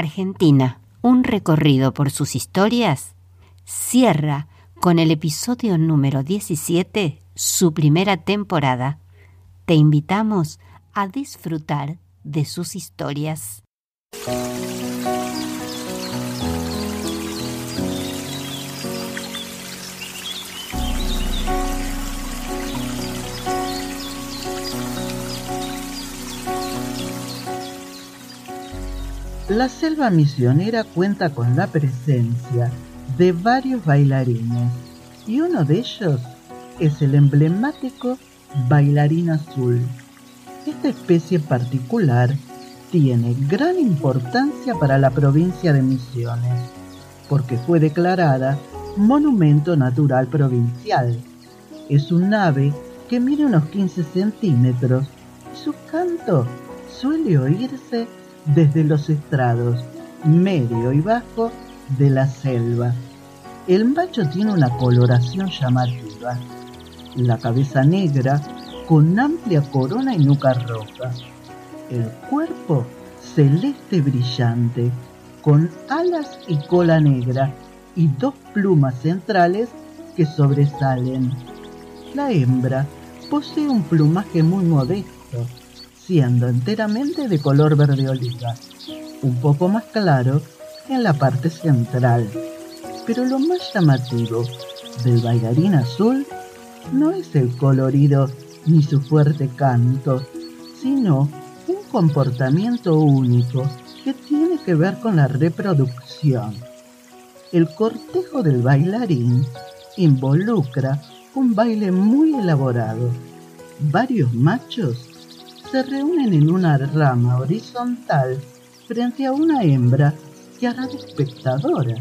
Argentina, un recorrido por sus historias, cierra con el episodio número 17, su primera temporada. Te invitamos a disfrutar de sus historias. La selva misionera cuenta con la presencia de varios bailarines y uno de ellos es el emblemático bailarín azul. Esta especie particular tiene gran importancia para la provincia de Misiones porque fue declarada Monumento Natural Provincial. Es un ave que mide unos 15 centímetros y su canto suele oírse desde los estrados medio y bajo de la selva. El macho tiene una coloración llamativa, la cabeza negra con amplia corona y nuca roja, el cuerpo celeste brillante, con alas y cola negra y dos plumas centrales que sobresalen. La hembra posee un plumaje muy modesto, siendo enteramente de color verde oliva, un poco más claro en la parte central. Pero lo más llamativo del bailarín azul no es el colorido ni su fuerte canto, sino un comportamiento único que tiene que ver con la reproducción. El cortejo del bailarín involucra un baile muy elaborado. Varios machos se reúnen en una rama horizontal frente a una hembra que hará de espectadora,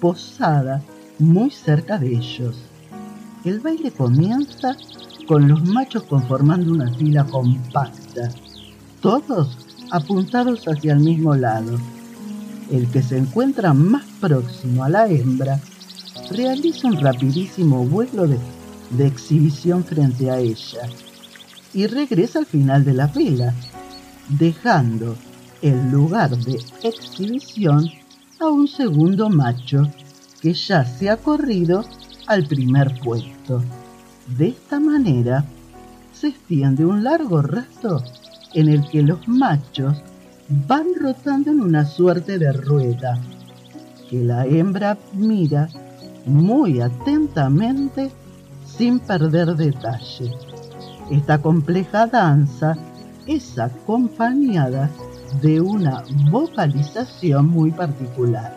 posada muy cerca de ellos. El baile comienza con los machos conformando una fila compacta, todos apuntados hacia el mismo lado. El que se encuentra más próximo a la hembra realiza un rapidísimo vuelo de, de exhibición frente a ella y regresa al final de la fila, dejando el lugar de exhibición a un segundo macho que ya se ha corrido al primer puesto. De esta manera se extiende un largo rastro en el que los machos van rotando en una suerte de rueda que la hembra mira muy atentamente sin perder detalle. Esta compleja danza es acompañada de una vocalización muy particular.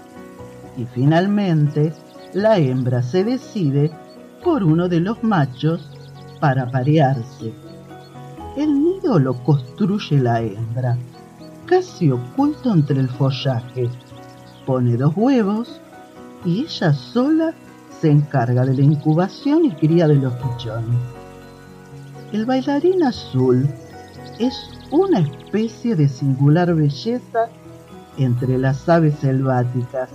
Y finalmente, la hembra se decide por uno de los machos para parearse. El nido lo construye la hembra, casi oculto entre el follaje. Pone dos huevos y ella sola se encarga de la incubación y cría de los pichones. El bailarín azul es una especie de singular belleza entre las aves selváticas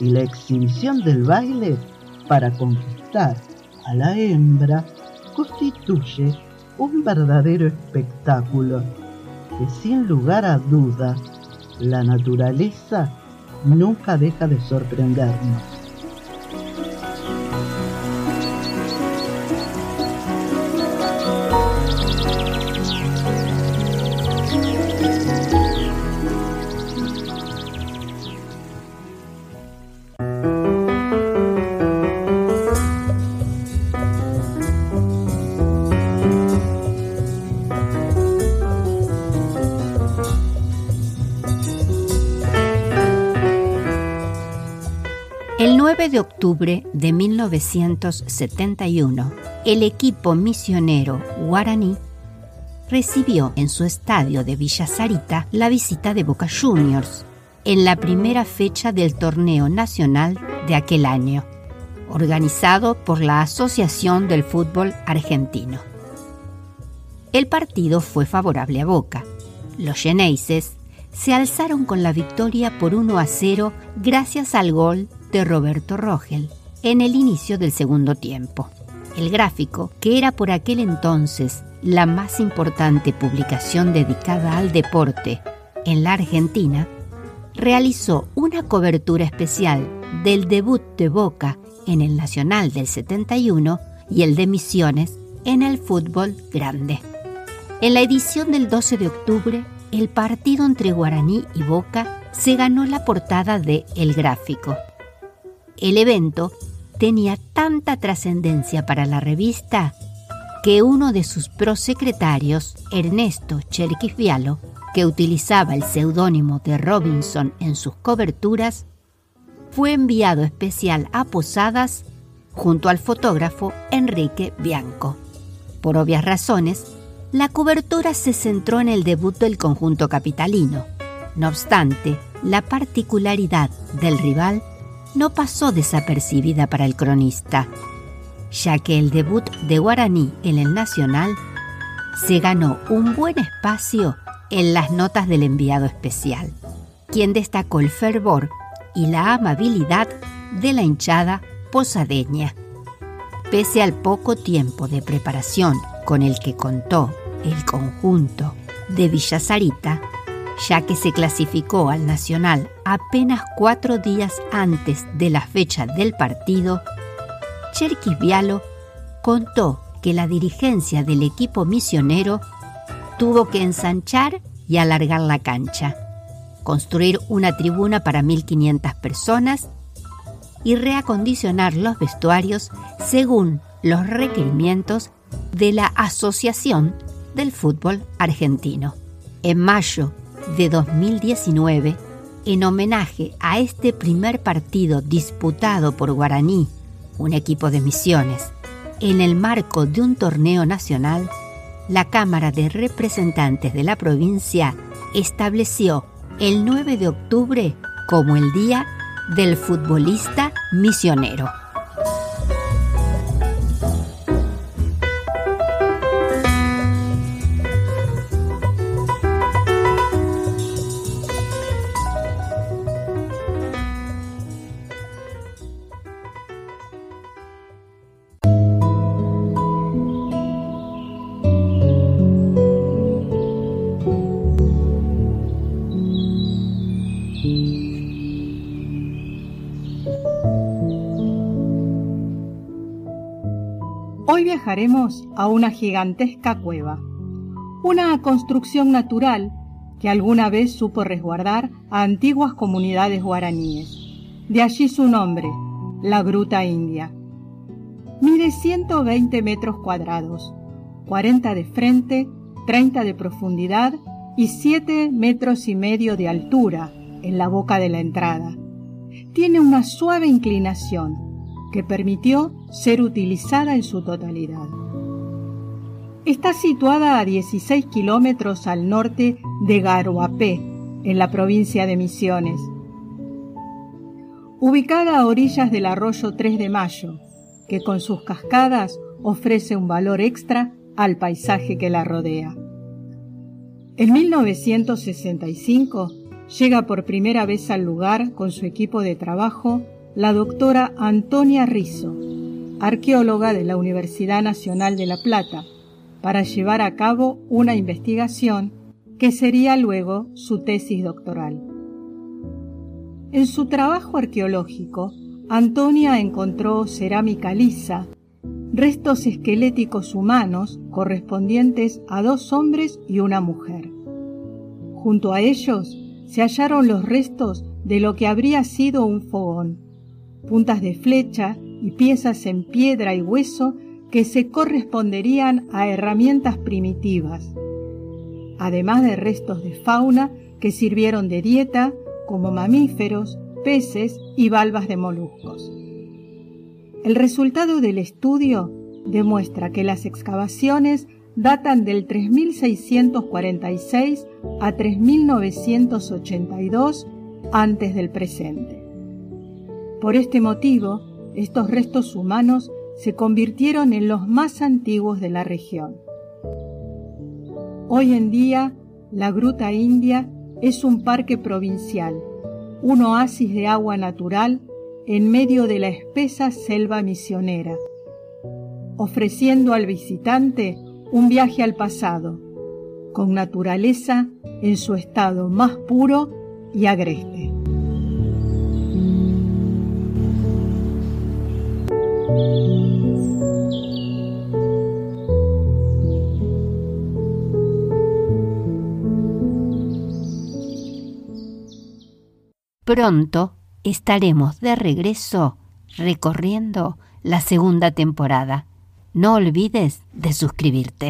y la exhibición del baile para conquistar a la hembra constituye un verdadero espectáculo que sin lugar a duda la naturaleza nunca deja de sorprendernos. 9 de octubre de 1971, el equipo misionero guaraní recibió en su estadio de Villa Sarita la visita de Boca Juniors en la primera fecha del torneo nacional de aquel año, organizado por la Asociación del Fútbol Argentino. El partido fue favorable a Boca. Los Geneises se alzaron con la victoria por 1 a 0 gracias al gol de Roberto Rogel en el inicio del segundo tiempo. El gráfico, que era por aquel entonces la más importante publicación dedicada al deporte en la Argentina, realizó una cobertura especial del debut de Boca en el Nacional del 71 y el de Misiones en el fútbol grande. En la edición del 12 de octubre, el partido entre Guaraní y Boca se ganó la portada de El Gráfico. El evento tenía tanta trascendencia para la revista que uno de sus prosecretarios, Ernesto Cherkis Vialo, que utilizaba el seudónimo de Robinson en sus coberturas, fue enviado especial a Posadas junto al fotógrafo Enrique Bianco. Por obvias razones, la cobertura se centró en el debut del conjunto capitalino. No obstante, la particularidad del rival no pasó desapercibida para el cronista, ya que el debut de Guaraní en el Nacional se ganó un buen espacio en las notas del enviado especial, quien destacó el fervor y la amabilidad de la hinchada posadeña. Pese al poco tiempo de preparación con el que contó el conjunto de Villa Sarita, ya que se clasificó al Nacional apenas cuatro días antes de la fecha del partido, Cherkis Vialo contó que la dirigencia del equipo misionero tuvo que ensanchar y alargar la cancha, construir una tribuna para 1.500 personas y reacondicionar los vestuarios según los requerimientos de la Asociación del Fútbol Argentino. En mayo de 2019, en homenaje a este primer partido disputado por Guaraní, un equipo de misiones, en el marco de un torneo nacional, la Cámara de Representantes de la provincia estableció el 9 de octubre como el Día del Futbolista Misionero. Viajaremos a una gigantesca cueva, una construcción natural que alguna vez supo resguardar a antiguas comunidades guaraníes. De allí su nombre, la Gruta India. Mide 120 metros cuadrados, 40 de frente, 30 de profundidad y 7 metros y medio de altura en la boca de la entrada. Tiene una suave inclinación que permitió ser utilizada en su totalidad. Está situada a 16 kilómetros al norte de Garoapé, en la provincia de Misiones. Ubicada a orillas del arroyo 3 de Mayo, que con sus cascadas ofrece un valor extra al paisaje que la rodea. En 1965 llega por primera vez al lugar con su equipo de trabajo la doctora Antonia Rizzo, arqueóloga de la Universidad Nacional de La Plata, para llevar a cabo una investigación que sería luego su tesis doctoral. En su trabajo arqueológico, Antonia encontró cerámica lisa, restos esqueléticos humanos correspondientes a dos hombres y una mujer. Junto a ellos se hallaron los restos de lo que habría sido un fogón, puntas de flecha y piezas en piedra y hueso que se corresponderían a herramientas primitivas, además de restos de fauna que sirvieron de dieta como mamíferos, peces y valvas de moluscos. El resultado del estudio demuestra que las excavaciones datan del 3646 a 3982 antes del presente. Por este motivo, estos restos humanos se convirtieron en los más antiguos de la región. Hoy en día, la Gruta India es un parque provincial, un oasis de agua natural en medio de la espesa selva misionera, ofreciendo al visitante un viaje al pasado, con naturaleza en su estado más puro y agreste. Pronto estaremos de regreso recorriendo la segunda temporada. No olvides de suscribirte.